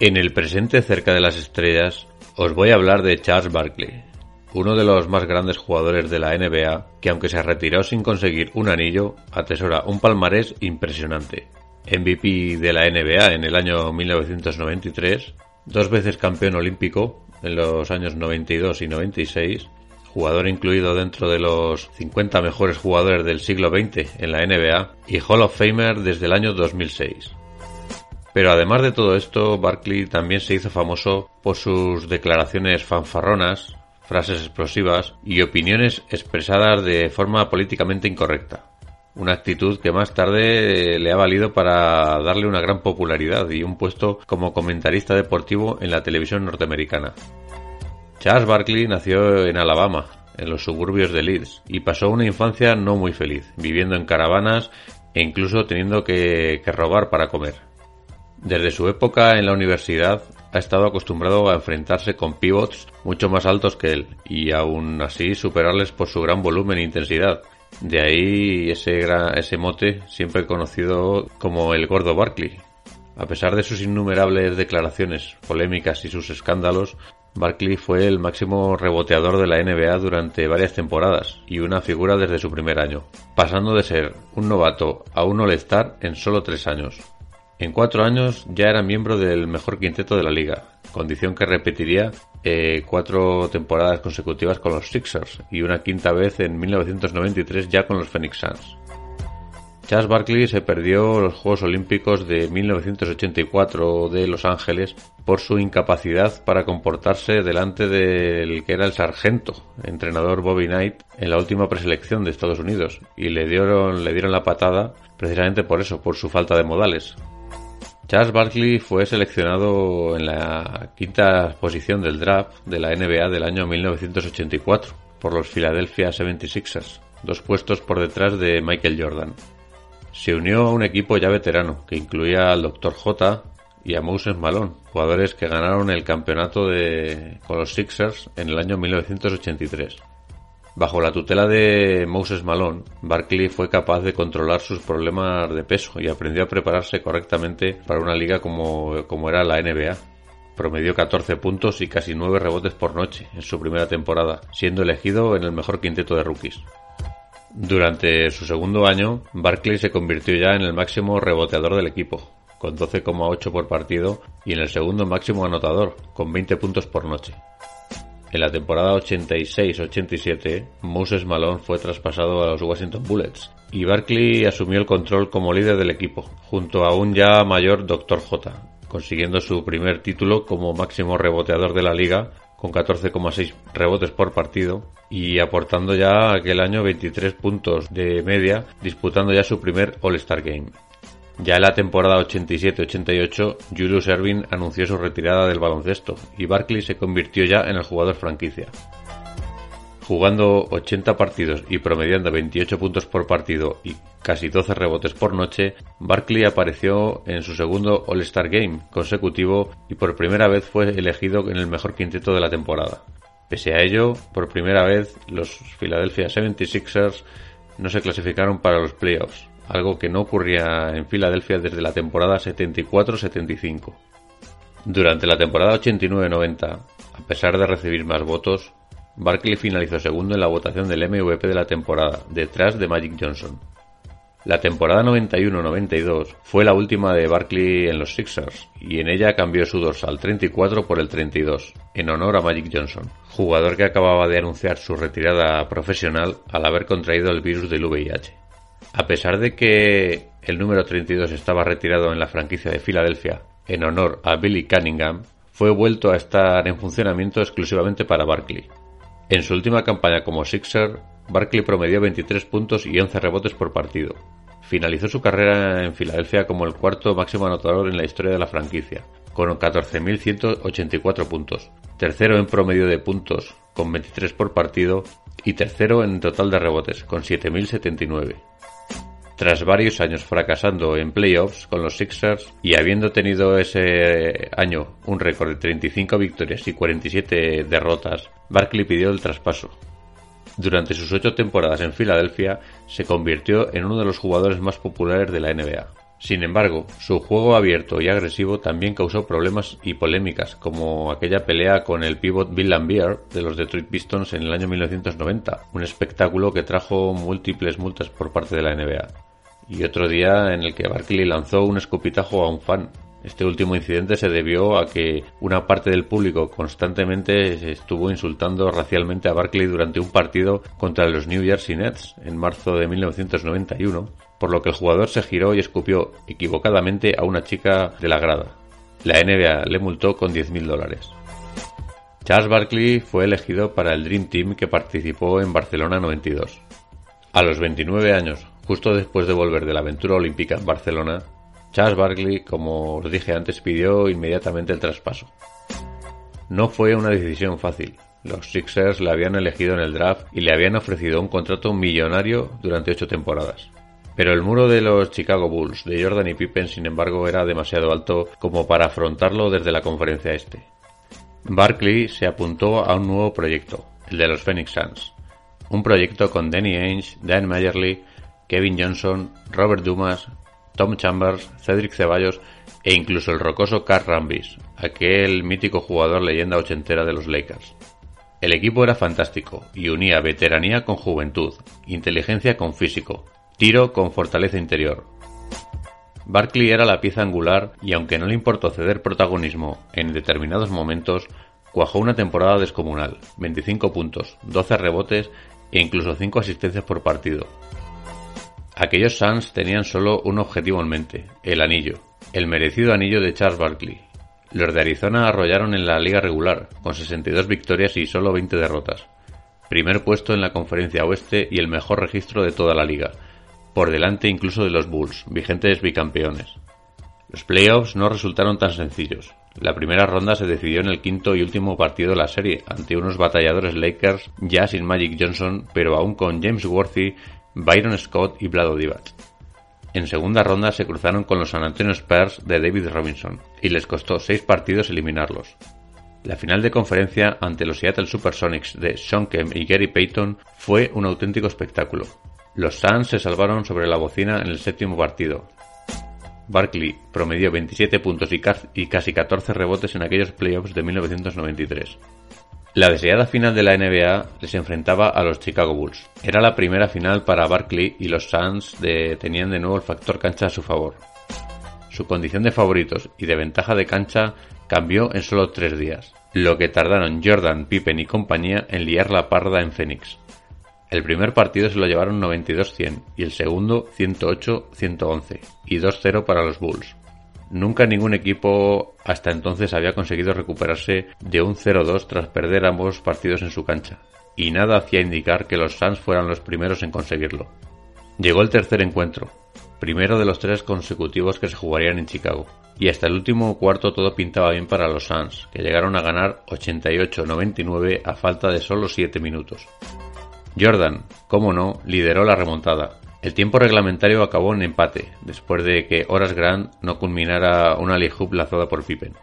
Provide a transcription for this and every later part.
En el presente cerca de las estrellas os voy a hablar de Charles Barkley, uno de los más grandes jugadores de la NBA que aunque se retiró sin conseguir un anillo, atesora un palmarés impresionante. MVP de la NBA en el año 1993, dos veces campeón olímpico en los años 92 y 96, jugador incluido dentro de los 50 mejores jugadores del siglo XX en la NBA y Hall of Famer desde el año 2006. Pero además de todo esto, Barkley también se hizo famoso por sus declaraciones fanfarronas, frases explosivas y opiniones expresadas de forma políticamente incorrecta. Una actitud que más tarde le ha valido para darle una gran popularidad y un puesto como comentarista deportivo en la televisión norteamericana. Charles Barkley nació en Alabama, en los suburbios de Leeds, y pasó una infancia no muy feliz, viviendo en caravanas e incluso teniendo que, que robar para comer. Desde su época en la universidad ha estado acostumbrado a enfrentarse con pivots mucho más altos que él y aún así superarles por su gran volumen e intensidad. De ahí ese, ese mote siempre conocido como el gordo Barkley. A pesar de sus innumerables declaraciones polémicas y sus escándalos, Barkley fue el máximo reboteador de la NBA durante varias temporadas y una figura desde su primer año, pasando de ser un novato a un all-star en solo tres años. En cuatro años ya era miembro del mejor quinteto de la liga, condición que repetiría eh, cuatro temporadas consecutivas con los Sixers y una quinta vez en 1993 ya con los Phoenix Suns. Charles Barkley se perdió los Juegos Olímpicos de 1984 de Los Ángeles por su incapacidad para comportarse delante del que era el sargento, entrenador Bobby Knight, en la última preselección de Estados Unidos, y le dieron, le dieron la patada precisamente por eso, por su falta de modales. Charles Barkley fue seleccionado en la quinta posición del draft de la NBA del año 1984 por los Philadelphia 76ers, dos puestos por detrás de Michael Jordan. Se unió a un equipo ya veterano que incluía al Dr. J y a Moses Malone, jugadores que ganaron el campeonato con los Sixers en el año 1983. Bajo la tutela de Moses Malone, Barkley fue capaz de controlar sus problemas de peso y aprendió a prepararse correctamente para una liga como, como era la NBA. Promedió 14 puntos y casi 9 rebotes por noche en su primera temporada, siendo elegido en el mejor quinteto de rookies. Durante su segundo año, Barkley se convirtió ya en el máximo reboteador del equipo, con 12,8 por partido, y en el segundo máximo anotador, con 20 puntos por noche. En la temporada 86-87, Moses Malone fue traspasado a los Washington Bullets y Barkley asumió el control como líder del equipo, junto a un ya mayor Dr. J, consiguiendo su primer título como máximo reboteador de la liga con 14,6 rebotes por partido y aportando ya aquel año 23 puntos de media, disputando ya su primer All-Star Game. Ya en la temporada 87-88, Julius Erving anunció su retirada del baloncesto y Barkley se convirtió ya en el jugador franquicia. Jugando 80 partidos y promediando 28 puntos por partido y casi 12 rebotes por noche, Barkley apareció en su segundo All-Star Game consecutivo y por primera vez fue elegido en el mejor quinteto de la temporada. Pese a ello, por primera vez los Philadelphia 76ers no se clasificaron para los playoffs, algo que no ocurría en Filadelfia desde la temporada 74-75. Durante la temporada 89-90, A pesar de recibir más votos, Barkley finalizó segundo en la votación del MVP de la temporada, detrás de Magic Johnson. La temporada 91-92 fue la última de Barkley en los Sixers y en ella cambió su dorsal 34 por el 32, en honor a Magic Johnson, jugador que acababa de anunciar su retirada profesional al haber contraído el virus del VIH. A pesar de que el número 32 estaba retirado en la franquicia de Filadelfia en honor a Billy Cunningham, fue vuelto a estar en funcionamiento exclusivamente para Barkley. En su última campaña como Sixer, Barkley promedió 23 puntos y 11 rebotes por partido. Finalizó su carrera en Filadelfia como el cuarto máximo anotador en la historia de la franquicia, con 14.184 puntos, tercero en promedio de puntos, con 23 por partido, y tercero en total de rebotes, con 7.079. Tras varios años fracasando en playoffs con los Sixers y habiendo tenido ese año un récord de 35 victorias y 47 derrotas, Barkley pidió el traspaso. Durante sus ocho temporadas en Filadelfia se convirtió en uno de los jugadores más populares de la NBA. Sin embargo, su juego abierto y agresivo también causó problemas y polémicas, como aquella pelea con el pívot Bill Lambier de los Detroit Pistons en el año 1990, un espectáculo que trajo múltiples multas por parte de la NBA y otro día en el que Barkley lanzó un escupitajo a un fan. Este último incidente se debió a que una parte del público constantemente estuvo insultando racialmente a Barkley durante un partido contra los New Jersey Nets en marzo de 1991, por lo que el jugador se giró y escupió equivocadamente a una chica de la grada. La NBA le multó con 10.000 dólares. Charles Barkley fue elegido para el Dream Team que participó en Barcelona 92. A los 29 años, Justo después de volver de la aventura olímpica en Barcelona, Charles Barkley, como os dije antes, pidió inmediatamente el traspaso. No fue una decisión fácil. Los Sixers le habían elegido en el draft y le habían ofrecido un contrato millonario durante ocho temporadas. Pero el muro de los Chicago Bulls de Jordan y Pippen, sin embargo, era demasiado alto como para afrontarlo desde la conferencia este. Barkley se apuntó a un nuevo proyecto, el de los Phoenix Suns. Un proyecto con Danny Ainge, Dan Mayerly Kevin Johnson, Robert Dumas, Tom Chambers, Cedric Ceballos e incluso el rocoso Carl Rambis, aquel mítico jugador leyenda ochentera de los Lakers. El equipo era fantástico y unía veteranía con juventud, inteligencia con físico, tiro con fortaleza interior. Barkley era la pieza angular y aunque no le importó ceder protagonismo en determinados momentos, cuajó una temporada descomunal, 25 puntos, 12 rebotes e incluso 5 asistencias por partido, Aquellos Suns tenían solo un objetivo en mente, el anillo, el merecido anillo de Charles Barkley. Los de Arizona arrollaron en la liga regular, con 62 victorias y solo 20 derrotas. Primer puesto en la conferencia oeste y el mejor registro de toda la liga, por delante incluso de los Bulls, vigentes bicampeones. Los playoffs no resultaron tan sencillos. La primera ronda se decidió en el quinto y último partido de la serie, ante unos batalladores Lakers ya sin Magic Johnson, pero aún con James Worthy Byron Scott y Vlado Divac. En segunda ronda se cruzaron con los San Antonio Spurs de David Robinson y les costó seis partidos eliminarlos. La final de conferencia ante los Seattle Supersonics de Sean Kemp y Gary Payton fue un auténtico espectáculo. Los Suns se salvaron sobre la bocina en el séptimo partido. Barkley promedió 27 puntos y casi 14 rebotes en aquellos playoffs de 1993. La deseada final de la NBA les enfrentaba a los Chicago Bulls. Era la primera final para Barkley y los Suns tenían de nuevo el factor cancha a su favor. Su condición de favoritos y de ventaja de cancha cambió en solo tres días, lo que tardaron Jordan, Pippen y compañía en liar la parda en Phoenix. El primer partido se lo llevaron 92-100 y el segundo 108-111 y 2-0 para los Bulls. Nunca ningún equipo hasta entonces había conseguido recuperarse de un 0-2 tras perder ambos partidos en su cancha, y nada hacía indicar que los Suns fueran los primeros en conseguirlo. Llegó el tercer encuentro, primero de los tres consecutivos que se jugarían en Chicago, y hasta el último cuarto todo pintaba bien para los Suns, que llegaron a ganar 88-99 a falta de solo 7 minutos. Jordan, como no, lideró la remontada, el tiempo reglamentario acabó en empate, después de que Horace Grant no culminara una league lanzada por Pippen.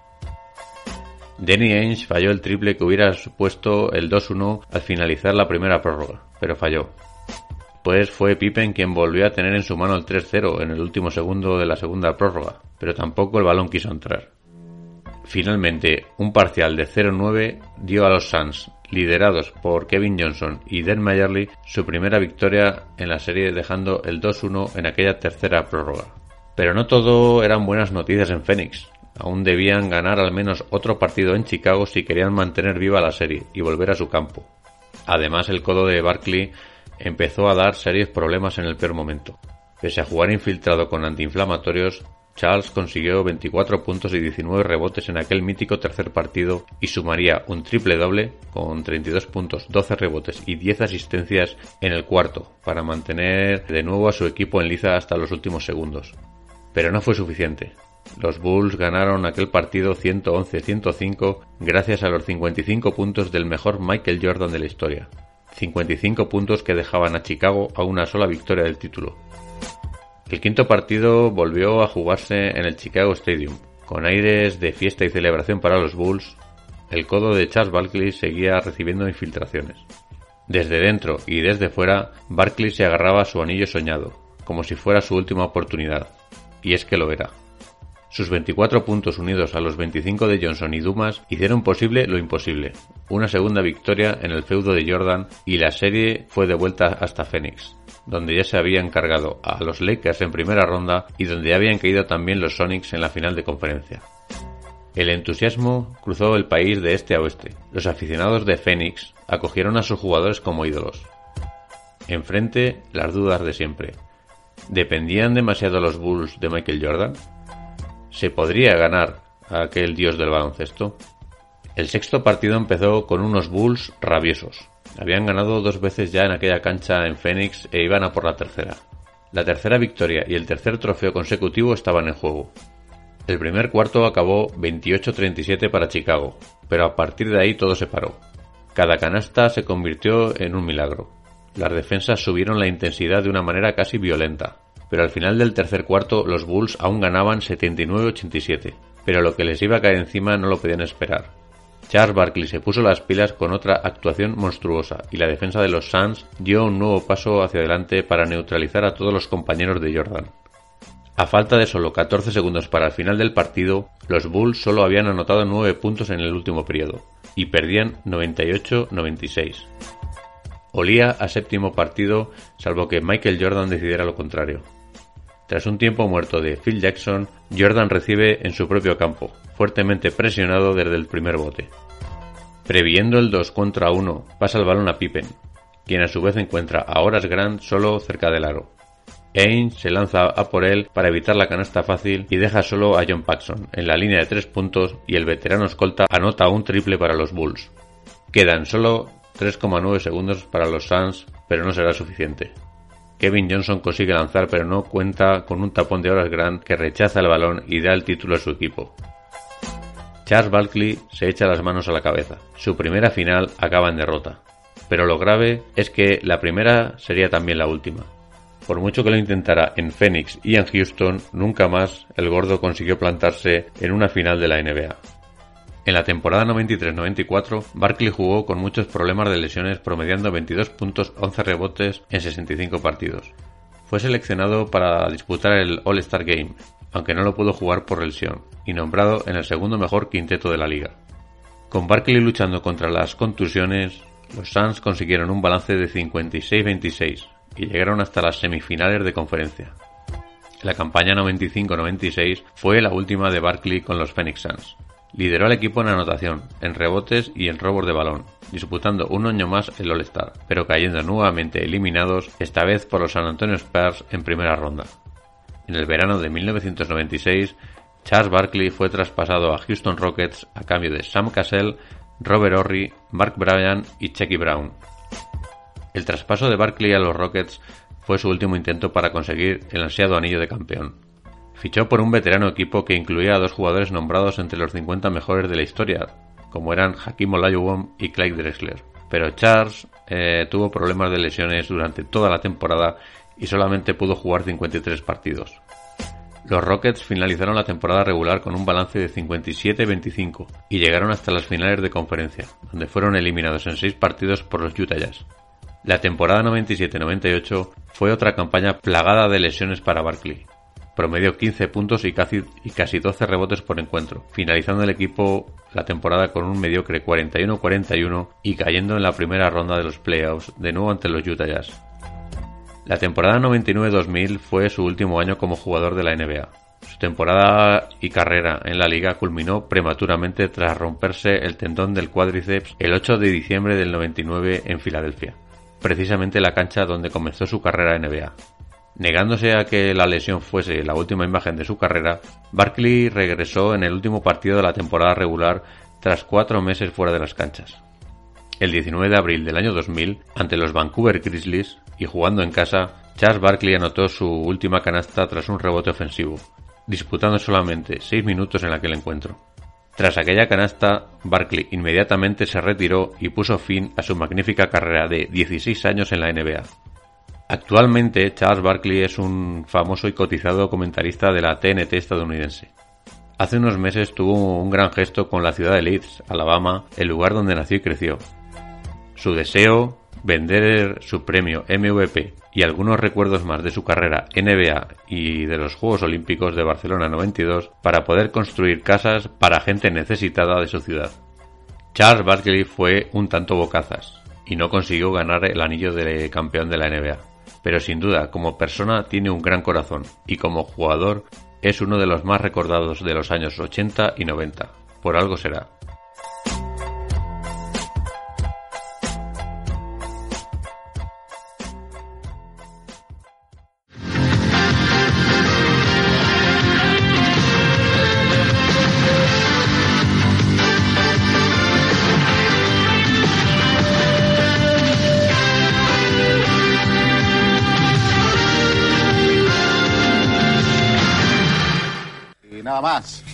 Danny Ainge falló el triple que hubiera supuesto el 2-1 al finalizar la primera prórroga, pero falló. Pues fue Pippen quien volvió a tener en su mano el 3-0 en el último segundo de la segunda prórroga, pero tampoco el balón quiso entrar. Finalmente, un parcial de 0-9 dio a los Suns, liderados por Kevin Johnson y Dan Mayerly, su primera victoria en la serie dejando el 2-1 en aquella tercera prórroga. Pero no todo eran buenas noticias en Phoenix. Aún debían ganar al menos otro partido en Chicago si querían mantener viva la serie y volver a su campo. Además, el codo de Barkley empezó a dar serios problemas en el peor momento. Pese a jugar infiltrado con antiinflamatorios, Charles consiguió 24 puntos y 19 rebotes en aquel mítico tercer partido y sumaría un triple doble con 32 puntos, 12 rebotes y 10 asistencias en el cuarto para mantener de nuevo a su equipo en liza hasta los últimos segundos. Pero no fue suficiente. Los Bulls ganaron aquel partido 111-105 gracias a los 55 puntos del mejor Michael Jordan de la historia. 55 puntos que dejaban a Chicago a una sola victoria del título. El quinto partido volvió a jugarse en el Chicago Stadium. Con aires de fiesta y celebración para los Bulls, el codo de Charles Barkley seguía recibiendo infiltraciones. Desde dentro y desde fuera, Barkley se agarraba su anillo soñado, como si fuera su última oportunidad. Y es que lo era. Sus 24 puntos unidos a los 25 de Johnson y Dumas hicieron posible lo imposible. Una segunda victoria en el feudo de Jordan y la serie fue de vuelta hasta Phoenix donde ya se habían cargado a los Lakers en primera ronda y donde habían caído también los Sonics en la final de conferencia. El entusiasmo cruzó el país de este a oeste. Los aficionados de Phoenix acogieron a sus jugadores como ídolos. Enfrente, las dudas de siempre. ¿Dependían demasiado los Bulls de Michael Jordan? ¿Se podría ganar a aquel dios del baloncesto? El sexto partido empezó con unos Bulls rabiosos, habían ganado dos veces ya en aquella cancha en Phoenix e iban a por la tercera. La tercera victoria y el tercer trofeo consecutivo estaban en juego. El primer cuarto acabó 28-37 para Chicago, pero a partir de ahí todo se paró. Cada canasta se convirtió en un milagro. Las defensas subieron la intensidad de una manera casi violenta, pero al final del tercer cuarto los Bulls aún ganaban 79-87, pero lo que les iba a caer encima no lo podían esperar. Charles Barkley se puso las pilas con otra actuación monstruosa y la defensa de los Suns dio un nuevo paso hacia adelante para neutralizar a todos los compañeros de Jordan. A falta de solo 14 segundos para el final del partido, los Bulls solo habían anotado 9 puntos en el último periodo y perdían 98-96. Olía a séptimo partido salvo que Michael Jordan decidiera lo contrario. Tras un tiempo muerto de Phil Jackson, Jordan recibe en su propio campo, fuertemente presionado desde el primer bote. Previendo el 2 contra 1, pasa el balón a Pippen, quien a su vez encuentra a Horace Grant solo cerca del aro. Ainge se lanza a por él para evitar la canasta fácil y deja solo a John Paxson en la línea de tres puntos y el veterano escolta anota un triple para los Bulls. Quedan solo 3,9 segundos para los Suns, pero no será suficiente. Kevin Johnson consigue lanzar pero no cuenta con un tapón de Horace Grant que rechaza el balón y da el título a su equipo. Charles Barkley se echa las manos a la cabeza. Su primera final acaba en derrota. Pero lo grave es que la primera sería también la última. Por mucho que lo intentara en Phoenix y en Houston, nunca más el gordo consiguió plantarse en una final de la NBA. En la temporada 93-94, Barkley jugó con muchos problemas de lesiones promediando 22 puntos, 11 rebotes en 65 partidos. Fue seleccionado para disputar el All-Star Game, aunque no lo pudo jugar por lesión, y nombrado en el segundo mejor quinteto de la liga. Con Barkley luchando contra las contusiones, los Suns consiguieron un balance de 56-26 y llegaron hasta las semifinales de conferencia. La campaña 95-96 fue la última de Barkley con los Phoenix Suns. Lideró al equipo en anotación, en rebotes y en robos de balón, disputando un año más el All-Star, pero cayendo nuevamente eliminados, esta vez por los San Antonio Spurs en primera ronda. En el verano de 1996, Charles Barkley fue traspasado a Houston Rockets a cambio de Sam Cassell, Robert Horry, Mark Bryan y Checky Brown. El traspaso de Barkley a los Rockets fue su último intento para conseguir el ansiado anillo de campeón. Fichó por un veterano equipo que incluía a dos jugadores nombrados entre los 50 mejores de la historia, como eran Hakim Olajuwon y Clyde Drexler. Pero Charles eh, tuvo problemas de lesiones durante toda la temporada y solamente pudo jugar 53 partidos. Los Rockets finalizaron la temporada regular con un balance de 57-25 y llegaron hasta las finales de conferencia, donde fueron eliminados en 6 partidos por los Utah Jazz. La temporada 97-98 fue otra campaña plagada de lesiones para Barkley. Promedió 15 puntos y casi, y casi 12 rebotes por encuentro, finalizando el equipo la temporada con un mediocre 41-41 y cayendo en la primera ronda de los playoffs de nuevo ante los Utah Jazz. La temporada 99-2000 fue su último año como jugador de la NBA. Su temporada y carrera en la liga culminó prematuramente tras romperse el tendón del cuádriceps el 8 de diciembre del 99 en Filadelfia, precisamente la cancha donde comenzó su carrera NBA. Negándose a que la lesión fuese la última imagen de su carrera, Barkley regresó en el último partido de la temporada regular tras cuatro meses fuera de las canchas. El 19 de abril del año 2000, ante los Vancouver Grizzlies y jugando en casa, Charles Barkley anotó su última canasta tras un rebote ofensivo, disputando solamente seis minutos en aquel encuentro. Tras aquella canasta, Barkley inmediatamente se retiró y puso fin a su magnífica carrera de 16 años en la NBA. Actualmente, Charles Barkley es un famoso y cotizado comentarista de la TNT estadounidense. Hace unos meses tuvo un gran gesto con la ciudad de Leeds, Alabama, el lugar donde nació y creció. Su deseo, vender su premio MVP y algunos recuerdos más de su carrera NBA y de los Juegos Olímpicos de Barcelona 92 para poder construir casas para gente necesitada de su ciudad. Charles Barkley fue un tanto bocazas y no consiguió ganar el anillo de campeón de la NBA pero sin duda como persona tiene un gran corazón y como jugador es uno de los más recordados de los años 80 y 90. Por algo será.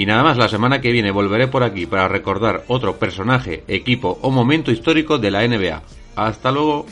Y nada más, la semana que viene volveré por aquí para recordar otro personaje, equipo o momento histórico de la NBA. Hasta luego.